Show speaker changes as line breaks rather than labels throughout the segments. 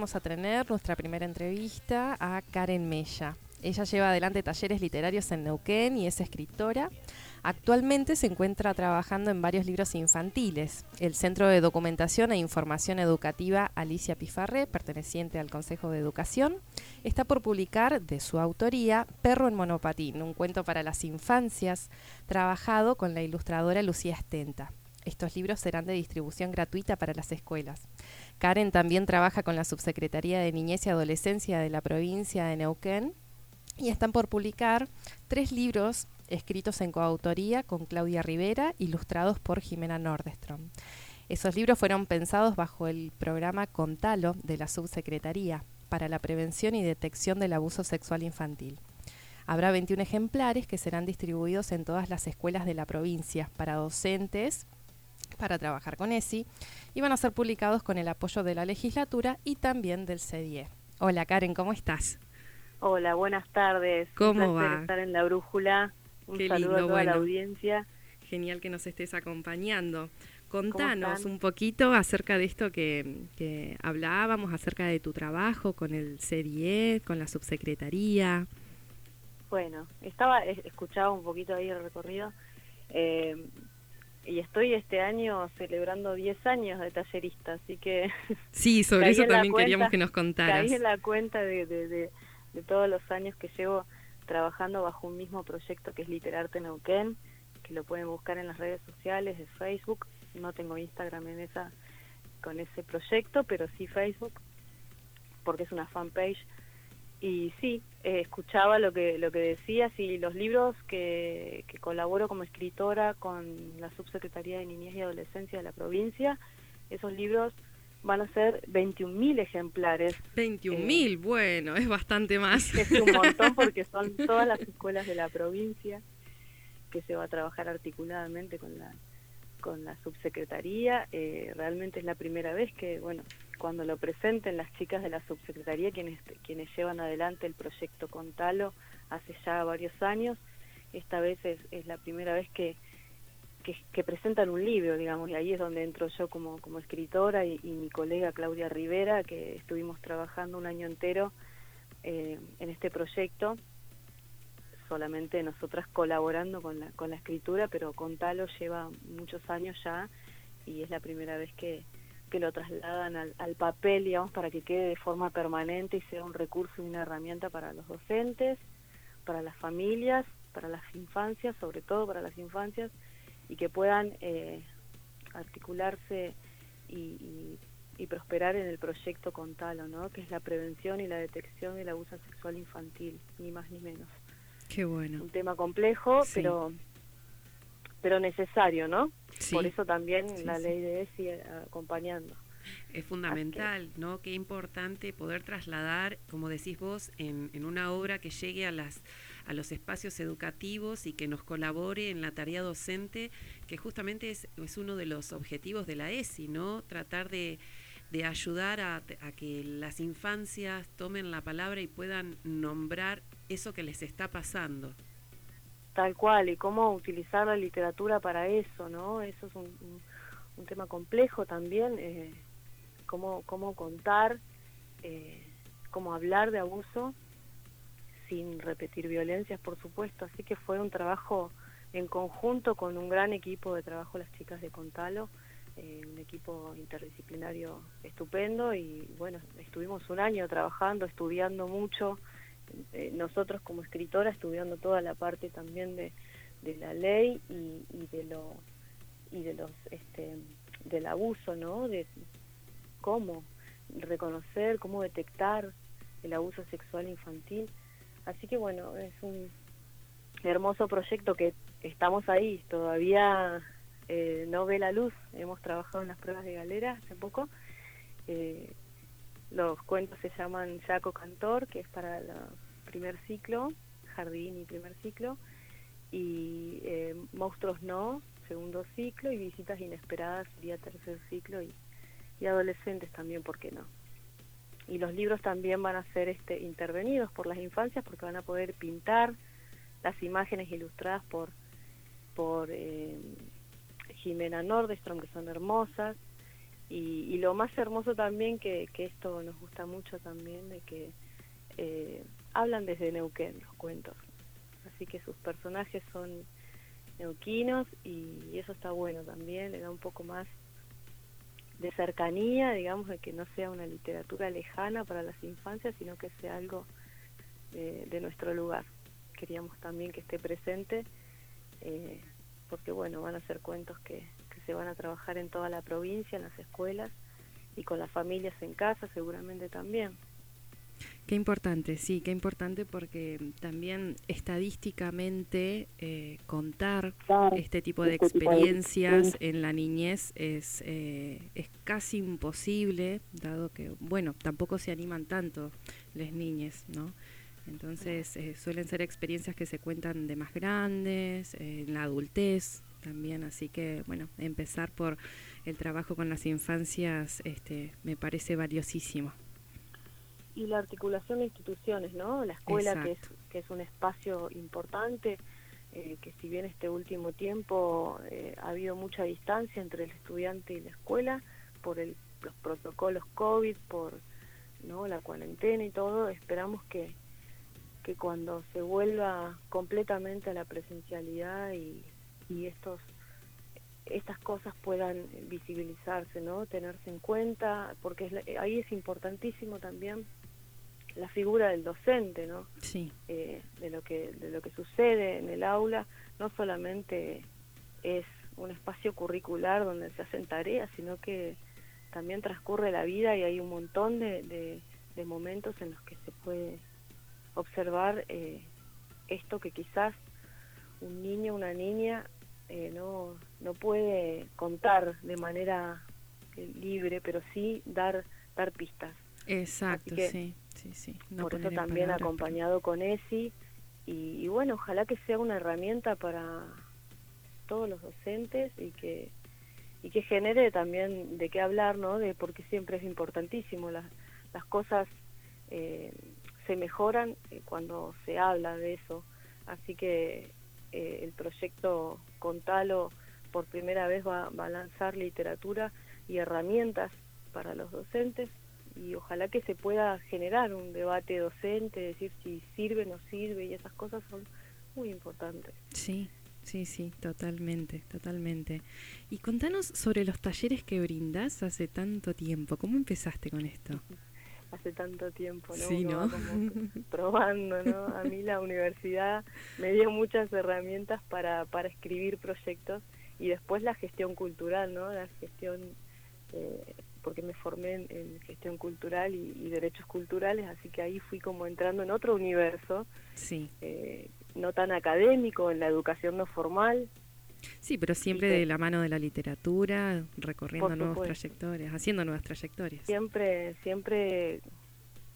Vamos a tener nuestra primera entrevista a Karen Mella. Ella lleva adelante talleres literarios en Neuquén y es escritora. Actualmente se encuentra trabajando en varios libros infantiles. El Centro de Documentación e Información Educativa Alicia Pifarré, perteneciente al Consejo de Educación, está por publicar de su autoría Perro en Monopatín, un cuento para las infancias, trabajado con la ilustradora Lucía Estenta. Estos libros serán de distribución gratuita para las escuelas. Karen también trabaja con la Subsecretaría de Niñez y Adolescencia de la provincia de Neuquén y están por publicar tres libros escritos en coautoría con Claudia Rivera, ilustrados por Jimena Nordestrom. Esos libros fueron pensados bajo el programa Contalo de la Subsecretaría para la Prevención y Detección del Abuso Sexual Infantil. Habrá 21 ejemplares que serán distribuidos en todas las escuelas de la provincia para docentes para trabajar con ESI y van a ser publicados con el apoyo de la legislatura y también del CDIE. Hola Karen, ¿cómo estás?
Hola, buenas tardes.
¿Cómo va?
estar en la brújula. Un saludo a toda la audiencia.
Genial que nos estés acompañando. Contanos un poquito acerca de esto que, que, hablábamos, acerca de tu trabajo con el CDIE, con la subsecretaría.
Bueno, estaba, escuchaba un poquito ahí el recorrido. Eh, y estoy este año celebrando 10 años de tallerista, así que...
Sí, sobre eso también queríamos que nos contaras.
Caí en la cuenta de, de, de, todos los años que llevo trabajando bajo un mismo proyecto que es Literarte Neuquén, que lo pueden buscar en las redes sociales de Facebook. No tengo Instagram en esa con ese proyecto, pero sí Facebook, porque es una fanpage y sí, eh, escuchaba lo que, lo que decías y los libros que, que colaboro como escritora con la Subsecretaría de Niñez y Adolescencia de la provincia, esos libros van a ser 21.000 ejemplares.
21.000, eh, bueno, es bastante más.
Es un montón porque son todas las escuelas de la provincia que se va a trabajar articuladamente con la con la subsecretaría. Eh, realmente es la primera vez que, bueno, cuando lo presenten las chicas de la subsecretaría, quienes, quienes llevan adelante el proyecto Contalo hace ya varios años, esta vez es, la primera vez que, que, presentan un libro, digamos, y ahí es donde entro yo como, como escritora y, mi colega Claudia Rivera, que estuvimos trabajando un año entero eh, en este proyecto solamente nosotras colaborando con la, con la escritura, pero Contalo lleva muchos años ya y es la primera vez que, que lo trasladan al, al, papel, digamos, para que quede de forma permanente y sea un recurso y una herramienta para los docentes, para las familias, para las infancias, sobre todo para las infancias, y que puedan eh, articularse y, y, prosperar en el proyecto Contalo, ¿no? que es la prevención y la detección del abuso sexual infantil, ni más ni menos.
Qué bueno.
Un tema complejo, pero pero necesario, ¿no? Por eso también la ley de ESI acompañando.
Es fundamental, ¿no? Qué importante poder trasladar, como decís vos, en, en, una obra que llegue a, las, a los espacios educativos y que nos colabore en la tarea docente, que justamente es, es uno de los objetivos de la ESI, ¿no? Tratar de, de ayudar a, a, que las infancias tomen la palabra y puedan nombrar eso que les está pasando.
Tal cual, y cómo utilizar la literatura para eso, ¿no? Eso es un, un, tema complejo también, eh, cómo, cómo contar, eh, cómo hablar de abuso sin repetir violencias, por supuesto. Así que fue un trabajo en conjunto con un gran equipo de trabajo, las chicas de Contalo, eh, un equipo interdisciplinario estupendo y bueno, estuvimos un año trabajando, estudiando mucho, eh, nosotros como escritora estudiando toda la parte también de, de la ley y, y, de lo y de los este del abuso no de cómo reconocer cómo detectar el abuso sexual infantil. Así que bueno es un hermoso proyecto que estamos ahí todavía eh, no ve la luz. Hemos trabajado en las pruebas de galera hace poco eh, los cuentos se llaman Jaco Cantor, que es para el primer ciclo, jardín y primer ciclo, y eh, Monstruos No, segundo ciclo, y Visitas Inesperadas sería tercer ciclo, y, y adolescentes también, ¿por qué no? Y los libros también van a ser este, intervenidos por las infancias porque van a poder pintar las imágenes ilustradas por, por eh, Jimena Nordestrom, que son hermosas, Y, lo más hermoso también, que, que, esto nos gusta mucho también, de que eh, hablan desde Neuquén los cuentos. Así que sus personajes son neuquinos y, eso está bueno también, le da un poco más de cercanía, digamos, de que no sea una literatura lejana para las infancias, sino que sea algo de, nuestro lugar. Queríamos también que esté presente, eh, porque bueno, van a ser cuentos que se van a trabajar en toda la provincia, en las escuelas y con las familias en casa seguramente también.
Qué importante, sí, qué importante porque también estadísticamente eh, contar este tipo de este experiencias en la niñez es, eh, es casi imposible, dado que, bueno, tampoco se animan tanto las niñas, ¿no? Entonces eh, suelen ser experiencias que se cuentan de más grandes, en la adultez también, así que, bueno, empezar por el trabajo con las infancias este, me parece valiosísimo
y la articulación de instituciones, ¿no? La escuela, que es, que es un espacio importante, eh, que si bien este último tiempo eh, ha habido mucha distancia entre el estudiante y la escuela, por el, los protocolos COVID, por ¿no? la cuarentena y todo, esperamos que, que cuando se vuelva completamente a la presencialidad y, y estos estas cosas puedan visibilizarse, ¿no? Tenerse en cuenta, porque ahí es importantísimo también la figura del docente, ¿no?
Sí.
Eh, de lo que de lo que sucede en el aula, no solamente es un espacio curricular donde se hacen tareas, sino que también transcurre la vida y hay un montón de, de, momentos en los que se puede observar eh, esto que quizás un niño, una niña eh, no, no puede contar de manera libre, pero sí dar, dar pistas.
Exacto, sí
por eso también acompañado con ESI y, bueno, ojalá que sea una herramienta para todos los docentes y que y que genere también de qué hablar, ¿no? De porque siempre es importantísimo las las cosas eh, se mejoran eh, cuando se habla de eso, así que eh, el proyecto Contalo por primera vez va, va a lanzar literatura y herramientas para los docentes y ojalá que se pueda generar un debate docente, decir si sirve, o no sirve, y esas cosas son muy importantes.
Sí, sí, sí, totalmente, totalmente. Y contanos sobre los talleres que brindas hace tanto tiempo. ¿Cómo empezaste con esto?
Hace tanto tiempo, ¿no?
Sí, ¿no?
probando, ¿no? A mí la universidad me dio muchas herramientas para, para escribir proyectos y después la gestión cultural, ¿no? La gestión eh, porque me formé en, gestión cultural y, derechos culturales, así que ahí fui como entrando en otro universo,
sí.
Eh, no tan académico, en la educación no formal.
Sí, pero siempre de la mano de la literatura, recorriendo nuevas trayectorias, haciendo nuevas trayectorias.
Siempre, siempre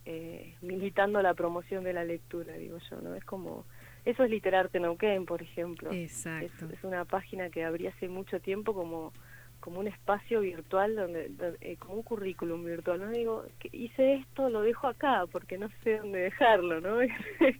eh, militando la promoción de la lectura, digo yo, ¿no? Es como, eso es Literarte Neuquén, por ejemplo.
Exacto.
es una página que abrí hace mucho tiempo como como un espacio virtual donde, eh, como un currículum virtual no digo que hice esto lo dejo acá porque no sé dónde dejarlo no es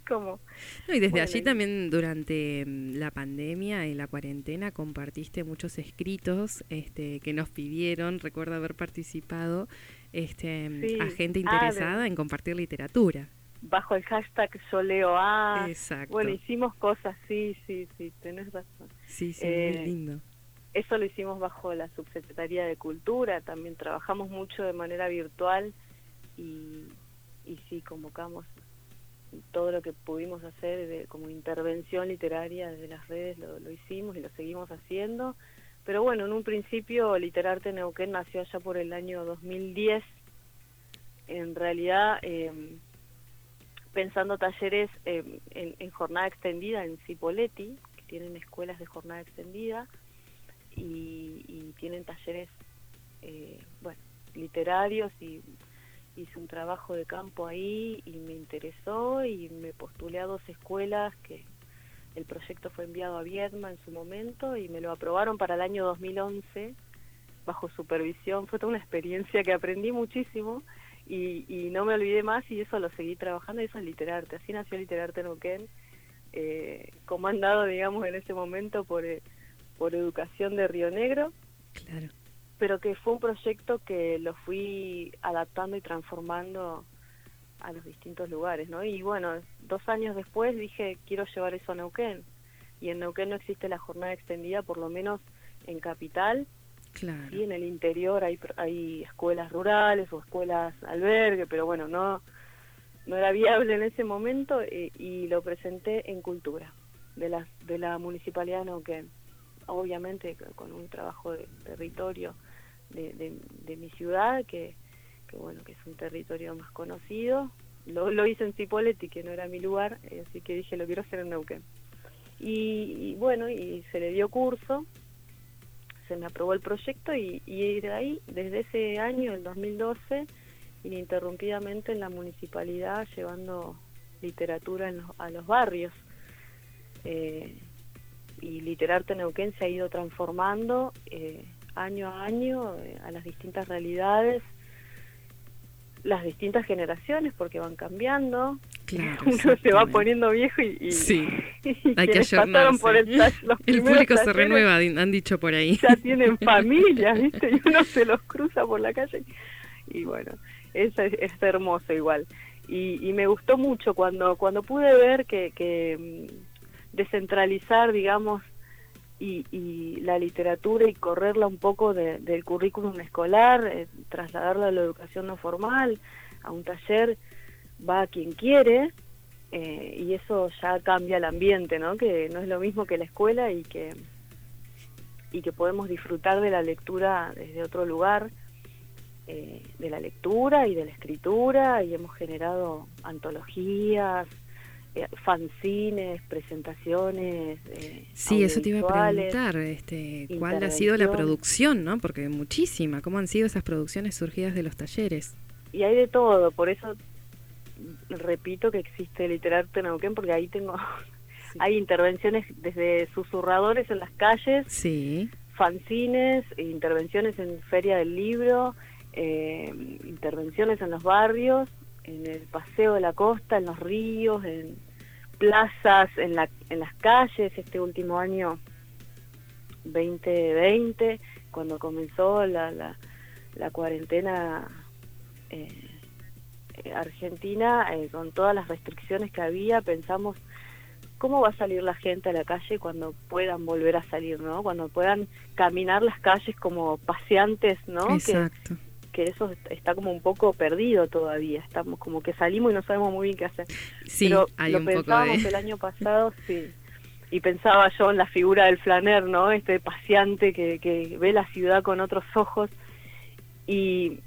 como
y desde allí también durante mm, la pandemia y la cuarentena compartiste muchos escritos este que nos pidieron recuerdo haber participado este a gente ah, interesada en compartir literatura.
Bajo el hashtag yo leo a.
Exacto.
bueno hicimos cosas sí sí sí tenés razón.
Sí sí muy eh, lindo
eso lo hicimos bajo la Subsecretaría de Cultura, también trabajamos mucho de manera virtual y, y sí, convocamos todo lo que pudimos hacer de, como intervención literaria desde las redes, lo, hicimos y lo seguimos haciendo. Pero bueno, en un principio Literarte Neuquén nació allá por el año 2010. En realidad, em, pensando talleres en, en jornada extendida en Cipoletti, que tienen escuelas de jornada extendida, y, tienen talleres eh, bueno literarios y hice un trabajo de campo ahí y me interesó y me postulé a dos escuelas que el proyecto fue enviado a Viedma en su momento y me lo aprobaron para el año 2011 bajo supervisión. Fue toda una experiencia que aprendí muchísimo y, y no me olvidé más y eso lo seguí trabajando y eso es Literarte. Así nació Literarte Neuquén, eh, comandado, digamos, en ese momento por... Eh, por educación de Río Negro.
Claro.
pero que fue un proyecto que lo fui adaptando y transformando a los distintos lugares, ¿no? Y bueno, dos años después dije, quiero llevar eso a Neuquén. Y en Neuquén no existe la jornada extendida, por lo menos en Capital.
Claro.
Y en el interior hay, hay escuelas rurales o escuelas albergue, pero bueno, no, no era viable en ese momento eh, y lo presenté en Cultura de la, de la Municipalidad de Neuquén. Obviamente con un trabajo de territorio de, mi ciudad, que, bueno, que es un territorio más conocido. Lo, hice en Cipolletti, que no era mi lugar, eh, así que dije, lo quiero hacer en Neuquén. Y, bueno, y se le dio curso, se me aprobó el proyecto y, y de ahí, desde ese año, el 2012, ininterrumpidamente en la municipalidad llevando literatura en los, a los barrios. Eh, y Literarte Neuquén se ha ido transformando eh, año a año eh, a las distintas realidades, las distintas generaciones, porque van cambiando.
Claro,
Uno se va poniendo viejo y, y,
sí.
y
Hay que
pasaron por el, los
el público se renueva, han dicho por ahí.
Ya tienen familia, ¿viste? Y uno se los cruza por la calle. Y bueno, es, es hermoso igual. Y, y, me gustó mucho cuando, cuando pude ver que, que descentralizar, digamos, y, y, la literatura y correrla un poco de, del currículum escolar, eh, trasladarla a la educación no formal, a un taller, va a quien quiere, eh, y eso ya cambia el ambiente, ¿no? Que no es lo mismo que la escuela y que, y que podemos disfrutar de la lectura desde otro lugar, eh, de la lectura y de la escritura, y hemos generado antologías, fanzines, presentaciones. Eh,
sí, eso te iba a preguntar, este, ¿cuál ha sido la producción, no? Porque muchísima, ¿cómo han sido esas producciones surgidas de los talleres?
Y hay de todo, por eso repito que existe Literarte Neuquén, porque ahí tengo, sí. hay intervenciones desde susurradores en las calles,
sí.
fanzines, intervenciones en Feria del Libro, eh, intervenciones en los barrios, en el paseo de la costa, en los ríos, en plazas, en, la, en las calles, este último año 2020, cuando comenzó la, la, la cuarentena eh, argentina, eh, con todas las restricciones que había, pensamos cómo va a salir la gente a la calle cuando puedan volver a salir, ¿no? Cuando puedan caminar las calles como paseantes, ¿no?
Exacto.
Que, que eso está como un poco perdido todavía. Estamos como que salimos y no sabemos muy bien qué hacer.
Sí,
Pero
hay
lo
un
pensábamos
poco de...
el año pasado, sí. Y pensaba yo en la figura del flaner, ¿no? Este paseante que, que ve la ciudad con otros ojos. Y,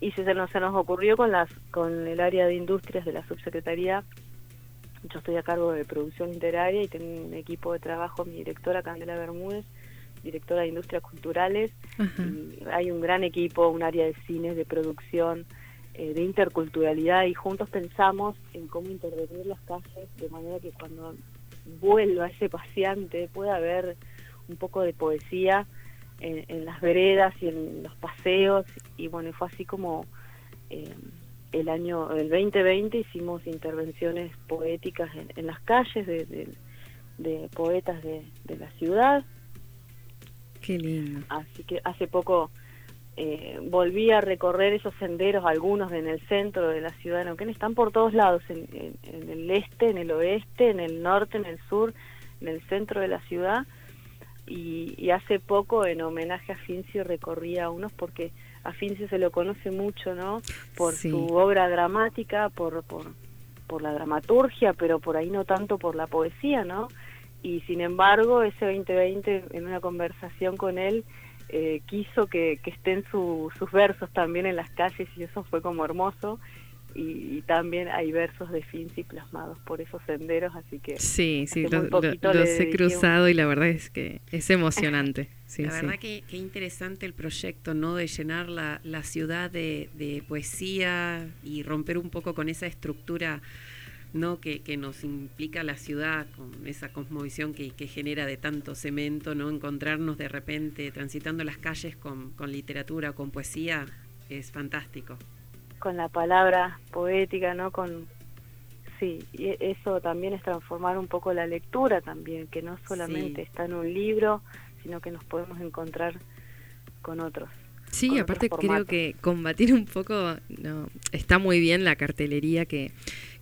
y se, nos, se nos ocurrió con, las, con el área de industrias de la subsecretaría. Yo estoy a cargo de producción literaria y tengo un equipo de trabajo, mi directora Candela Bermúdez, directora de Industrias Culturales. Y hay un gran equipo, un área de cines, de producción, eh, de interculturalidad y juntos pensamos en cómo intervenir las calles de manera que cuando vuelva ese paseante pueda haber un poco de poesía en, en las veredas y en los paseos. Y bueno, fue así como eh, el año, el 2020 hicimos intervenciones poéticas en, en las calles de, de, de poetas de, de la ciudad
Qué lindo.
Así que hace poco eh, volví a recorrer esos senderos, algunos en el centro de la ciudad de Neuquén, están por todos lados, en, en, en, el este, en el oeste, en el norte, en el sur, en el centro de la ciudad. Y, y hace poco, en homenaje a Fincio, recorría unos porque a Fincio se lo conoce mucho, ¿no? Por
Sí.
su obra dramática, por, por, por la dramaturgia, pero por ahí no tanto por la poesía, ¿no? Y sin embargo ese 2020 en una conversación con él eh, quiso que, que estén su, sus versos también en las calles y eso fue como hermoso y, y también hay versos de Finzi plasmados por esos senderos así que
sí sí lo- lo- los
le
he cruzado y la verdad es que es emocionante sí,
la
sí.
verdad que, que interesante el proyecto, ¿no? De llenar la, la ciudad de, de poesía y romper un poco con esa estructura, ¿no? Que, que nos implica la ciudad, con esa cosmovisión que, que genera de tanto cemento, ¿no? Encontrarnos de repente transitando las calles con, con literatura, con poesía, es fantástico.
con la palabra poética, ¿no? Con sí, y e- eso también es transformar un poco la lectura también, que no solamente
Sí.
está en un libro, sino que nos podemos encontrar con otros.
Sí, aparte creo que combatir un poco, no, está muy bien la cartelería que,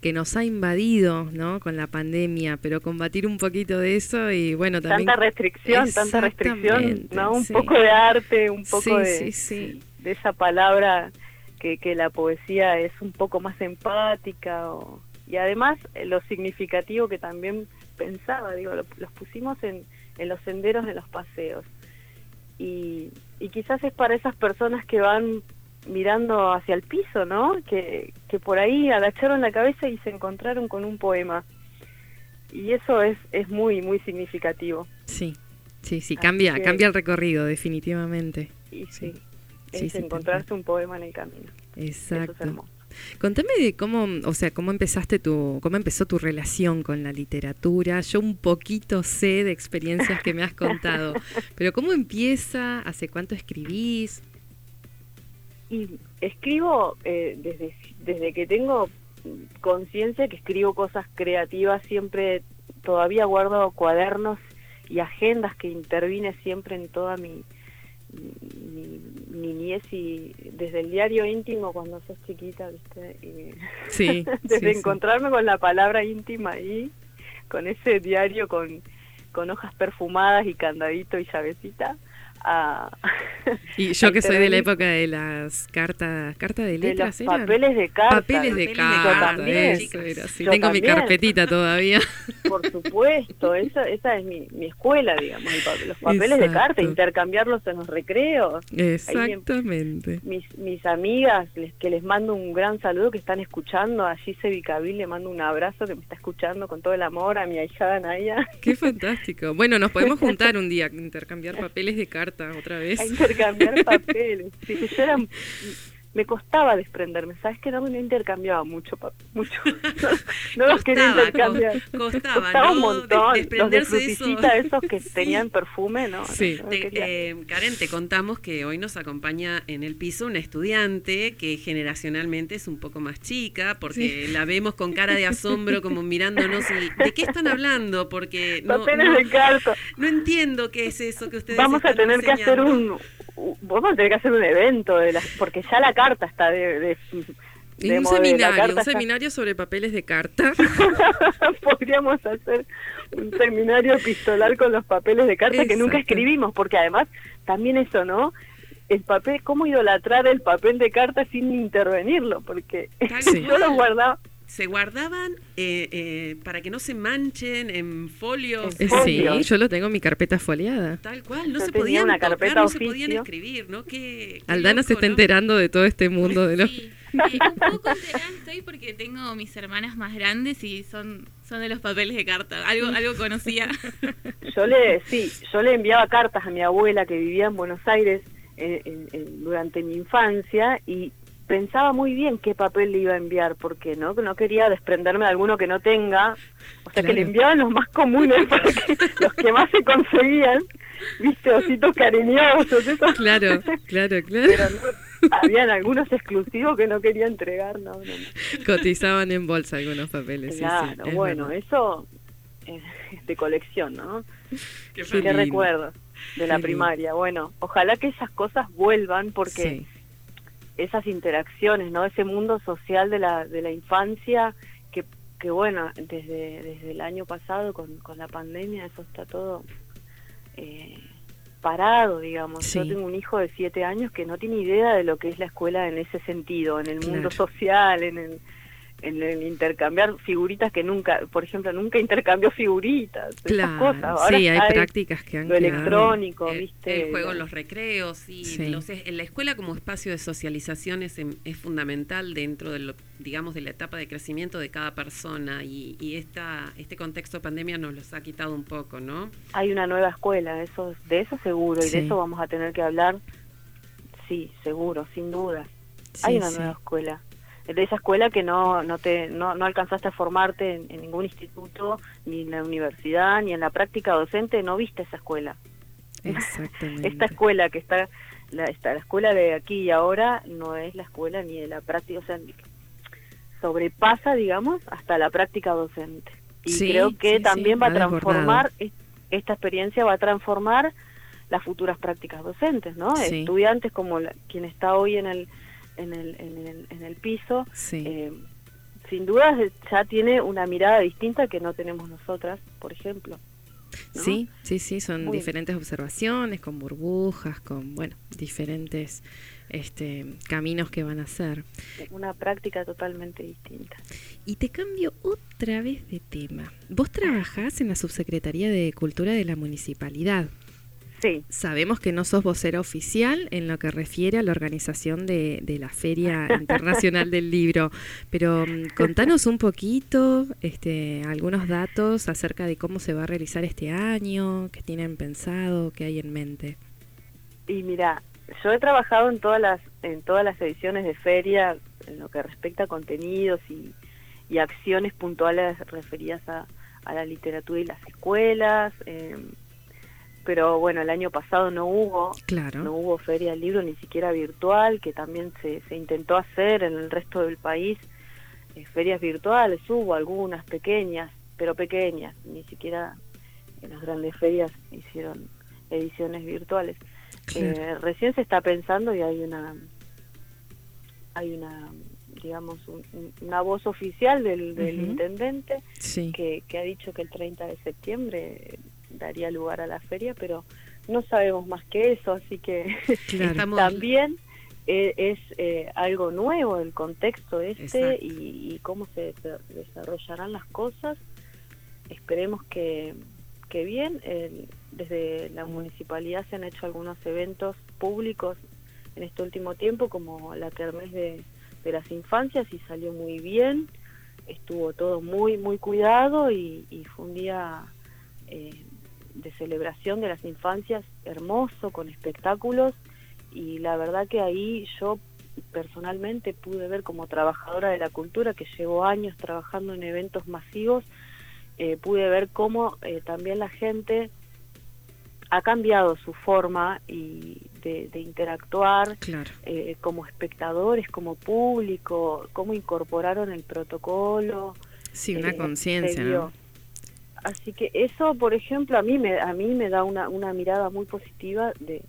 que nos ha invadido, ¿no? Con la pandemia, pero combatir un poquito de eso y bueno, también...
Tanta restricción, tanta restricción, ¿no? Un poco de arte, un poco de, de esa palabra que, que la poesía es un poco más empática y además eh, lo significativo que también pensaba, digo, los pusimos en, en los senderos de los paseos y, y quizás es para esas personas que van mirando hacia el piso, ¿no? Que, que por ahí agacharon la cabeza y se encontraron con un poema. Y eso es, es muy, muy significativo.
Sí, sí, sí, cambia, cambia el recorrido, definitivamente.
Y sí, es encontrarse un poema en el camino.
Exacto. Contame de cómo, o sea, cómo empezaste tu, cómo empezó tu relación con la literatura. Yo un poquito sé de experiencias que me has contado, pero cómo empieza, hace cuánto escribís.
Y escribo eh, desde desde que tengo conciencia que escribo cosas creativas siempre todavía guardo cuadernos y agendas que intervine siempre en toda mi mi, niñez y desde el diario íntimo cuando sos chiquita, ¿viste? Y
sí,
desde encontrarme con la palabra íntima ahí, con ese diario con, con hojas perfumadas y candadito y llavecita,
y yo que soy de la época de las cartas cartas de letras
de los papeles de carta
papeles de carta tengo mi carpetita todavía.
Por supuesto esa esa es mi, mi escuela digamos los papeles de carta intercambiarlos en los recreos.
Exactamente.
mis mis amigas les, que les mando un gran saludo que están escuchando allí Sevicabil le mando un abrazo que me está escuchando con todo el amor a mi ahijada Naya.
Qué fantástico. Bueno nos podemos juntar un día intercambiar papeles de carta otra vez.
A intercambiar papeles. Sí, yo era, me costaba desprenderme, ¿sabes que no me intercambiaba mucho, mucho. No, los quería intercambiar.
costaba,
un montón. Los de frutillita, esos que tenían perfume, ¿no?
Sí.
eh, Karen, te contamos que hoy nos acompaña en el piso una estudiante que generacionalmente es un poco más chica, porque la vemos con cara de asombro, como mirándonos y ¿de qué están hablando? Porque no,
no,
no entiendo qué es eso que ustedes
Vamos
a
tener que hacer un, vamos a tener que hacer un evento de las, porque ya la carta está de, de,
un seminario, un seminario sobre papeles de carta.
Podríamos hacer un seminario epistolar con los papeles de carta que nunca escribimos, porque además también eso, ¿no? El papel, cómo idolatrar el papel de carta sin intervenirlo, porque yo lo guardaba
se guardaban eh, eh, para que no se manchen en folios.
Eh, sí, yo lo tengo en mi carpeta foliada.
Tal cual, no se podían una carpeta no se podían escribir, ¿no? Qué,
Aldana se está enterando de todo este mundo de los...
Sí, un poco enterada estoy porque tengo mis hermanas más grandes y son son de los papeles de carta, algo algo conocía.
Yo le, sí, yo le enviaba cartas a mi abuela que vivía en Buenos Aires durante mi infancia y pensaba muy bien qué papel le iba a enviar, porque no no quería desprenderme de alguno que no tenga, o sea que le enviaban los más comunes, porque los que más se conseguían, viste, ositos cariñosos, eso.
Claro, claro, claro.
Pero habían algunos exclusivos que no quería entregar, no,
Cotizaban en bolsa algunos papeles.
Claro, bueno, eso es de colección, ¿no?
Qué,
qué recuerdo de la primaria. Bueno, ojalá que esas cosas vuelvan porque esas interacciones, ¿no? Ese mundo social de la, de la infancia que, que bueno, desde, desde el año pasado con, con la pandemia eso está todo eh, parado, digamos. Yo tengo un hijo de siete años que no tiene idea de lo que es la escuela en ese sentido, en el mundo social, en el en el intercambiar figuritas que nunca, por ejemplo, nunca intercambió figuritas, esas cosas.
sí, hay prácticas que han
Lo electrónico,
el,
¿viste?
El juego en los recreos, y en la escuela como espacio de socialización es, es fundamental dentro de lo, digamos, de la etapa de crecimiento de cada persona y, y esta, este contexto de pandemia nos los ha quitado un poco, ¿no?
Hay una nueva escuela, eso, de eso seguro, y de eso vamos a tener que hablar, sí, seguro, sin duda. hay una nueva escuela de esa escuela que no no te no, no alcanzaste a formarte en, ningún instituto ni en la universidad ni en la práctica docente no viste esa escuela.
Exactamente.
Esta escuela que está la la escuela de aquí y ahora no es la escuela ni de la práctica o sea sobrepasa digamos hasta la práctica docente. Y creo que también va a transformar esta experiencia va a transformar las futuras prácticas docentes, ¿no? Estudiantes como la- quien está hoy en el, en el, en el, en el piso,
Sí.
eh, sin duda ya tiene una mirada distinta que no tenemos nosotras, por ejemplo. ¿no?
Sí, sí, sí, son
Muy-
diferentes observaciones, con burbujas, con, bueno, diferentes este, caminos que van a hacer.
Una práctica totalmente distinta.
Y te cambio otra vez de tema. Vos trabajás en la Subsecretaría de Cultura de la Municipalidad.
Sí,
Sabemos que no sos vocera oficial en lo que refiere a la organización de, de la Feria Internacional del Libro, pero mm, contanos un poquito, este, algunos datos acerca de cómo se va a realizar este año, qué tienen pensado, qué hay en mente.
y mira, yo he trabajado en todas las en todas las ediciones de feria en lo que respecta a contenidos y, y acciones puntuales referidas a, a la literatura y las escuelas. eh, pero bueno, el año pasado no hubo
Claro.
no hubo feria del libro ni siquiera virtual, que también se, se intentó hacer en el resto del país. eh, ferias virtuales hubo algunas pequeñas, pero pequeñas, ni siquiera en las grandes ferias hicieron ediciones virtuales.
Claro.
Eh, recién se está pensando y hay una hay una digamos un- un- una voz oficial del, del intendente
Sí.
que, que ha dicho que el 30 de septiembre daría lugar a la feria, pero no sabemos más que eso, así que
Claro.
También eh, es eh, algo nuevo el contexto este y, y cómo se de- desarrollarán las cosas. Esperemos que, que bien. El- desde la municipalidad se han hecho algunos eventos públicos en este último tiempo, como la Kermés de, de las Infancias, y salió muy bien. Estuvo todo muy, muy cuidado y, y fue un día eh, de celebración de las infancias hermoso, con espectáculos. Y la verdad que ahí yo personalmente pude ver como trabajadora de la cultura, que llevo años trabajando en eventos masivos, eh, pude ver cómo eh, también la gente ha cambiado su forma y de, de interactuar
Claro.
eh, como espectadores, como público, cómo incorporaron el protocolo.
Sí, una
eh,
conciencia, ¿no?
Así que eso, por ejemplo, a mí me, a mí me da una, una mirada muy positiva de,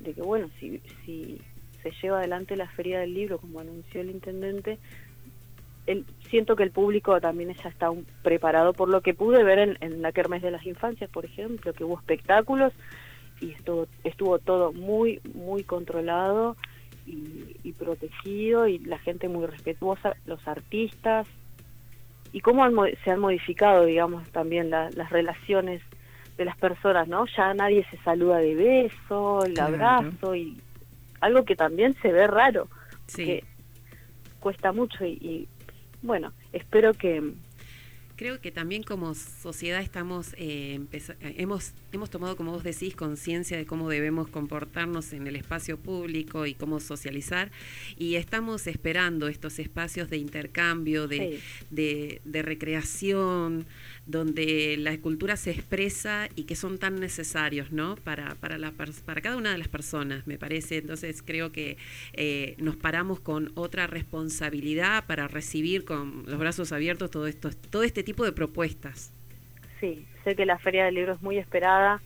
de que, bueno, si, si se lleva adelante la Feria del Libro, como anunció el intendente, el, siento que el público también ya está un- preparado por lo que pude ver en, en la Kermés de las Infancias, por ejemplo, que hubo espectáculos y estuvo, estuvo todo muy, muy controlado y, y protegido y la gente muy respetuosa, los artistas y cómo han se han modificado, digamos, también la- las relaciones de las personas, ¿no? Ya nadie se saluda de beso, el
Claro.
abrazo y algo que también se ve raro,
Sí.
que cuesta mucho y, y, bueno, espero que
Creo que también como sociedad estamos eh, eh, hemos hemos tomado como vos decís conciencia de cómo debemos comportarnos en el espacio público y cómo socializar y estamos esperando estos espacios de intercambio de,
Sí.
de, de recreación donde la cultura se expresa y que son tan necesarios no para para la para cada una de las personas me parece. Entonces creo que eh, nos paramos con otra responsabilidad para recibir con los brazos abiertos todo esto todo este tipo de propuestas.
Sí, sé que la Feria del Libro es muy esperada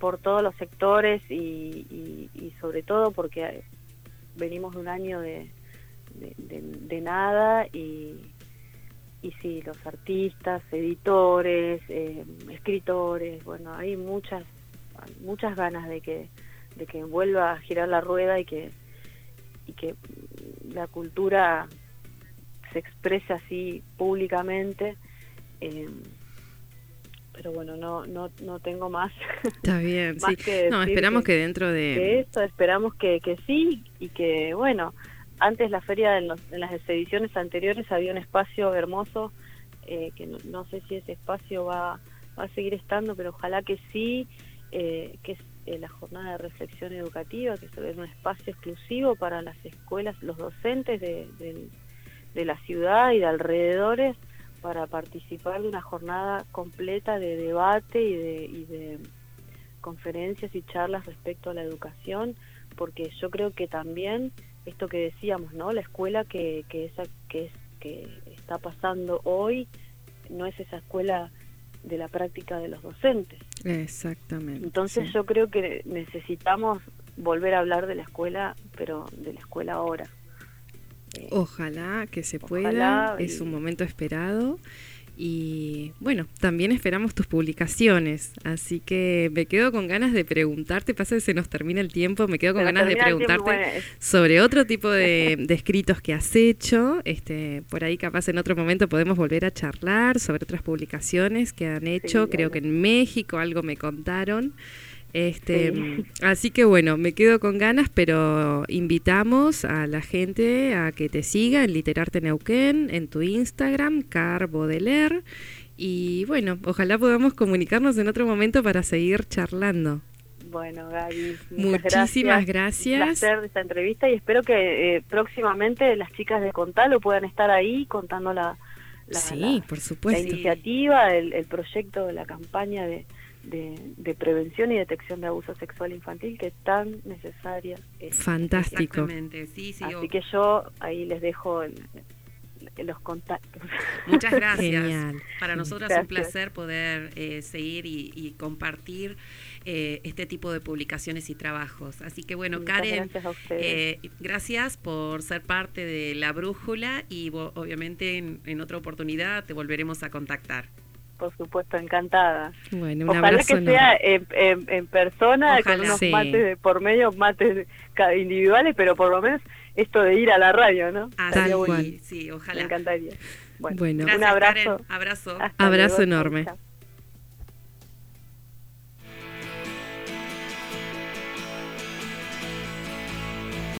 por todos los sectores y, sobre todo porque venimos de un año de- de nada y, y sí, los artistas, editores, eh, escritores, bueno, hay muchas muchas ganas de que de que vuelva a girar la rueda y que y que la cultura se exprese así públicamente. eh, pero bueno, no, no, no tengo más,
Está bien,
más
sí.
que
No, esperamos
que-
que dentro de...
eso, esperamos que, que sí y que bueno, antes la feria en, los- en las ediciones anteriores había un espacio hermoso eh, que no, no sé si ese espacio va, a seguir estando, pero ojalá que sí, eh, que es eh, la jornada de reflexión educativa, que se ve un espacio exclusivo para las escuelas, los docentes de, de la ciudad y de alrededores para participar de una jornada completa de debate y de, y de conferencias y charlas respecto a la educación, porque yo creo que también esto que decíamos, ¿no? La escuela que, que, esa, que, es, que está pasando hoy no es esa escuela de la práctica de los docentes.
Exactamente.
Entonces yo creo que necesitamos volver a hablar de la escuela, pero de la escuela ahora.
Eh, ojalá que se pueda, es un momento esperado. Y bueno, también esperamos tus publicaciones, así que me quedo con ganas de preguntarte, pasa que se nos termina el tiempo, me quedo con ganas de preguntarte sobre otro tipo de, escritos que has hecho, este, por ahí capaz en otro momento podemos volver a charlar sobre otras publicaciones que han hecho, creo que en México algo me contaron. Este, Así que bueno, me quedo con ganas, pero invitamos a la gente a que te siga en Literarte Neuquén, en tu Instagram, Carbo de Leer. Y bueno, ojalá podamos comunicarnos en otro momento para seguir charlando.
Bueno, Gaby,
muchísimas gracias.
Un placer de esta entrevista y espero que eh, próximamente las chicas de Contalo puedan estar ahí contando la,
sí, por supuesto.
la iniciativa, el, el proyecto, la campaña de, de, prevención y detección de abuso sexual infantil que es tan necesaria.
Fantástico.
Sí, sí, Así que yo ahí les dejo los contactos.
Muchas gracias. Para nosotros es un placer poder eh, seguir y, compartir eh, este tipo de publicaciones y trabajos. Así que bueno, Karen, eh, gracias por ser parte de la brújula y obviamente en otra oportunidad te volveremos a contactar
por supuesto, encantada. Bueno, un Ojalá que sea en, en, persona, con unos mates de por medio, mates individuales, pero por lo menos esto de ir a la radio, ¿no?
Ah, sí, ojalá.
Me encantaría.
Bueno, un abrazo. abrazo.
abrazo enorme.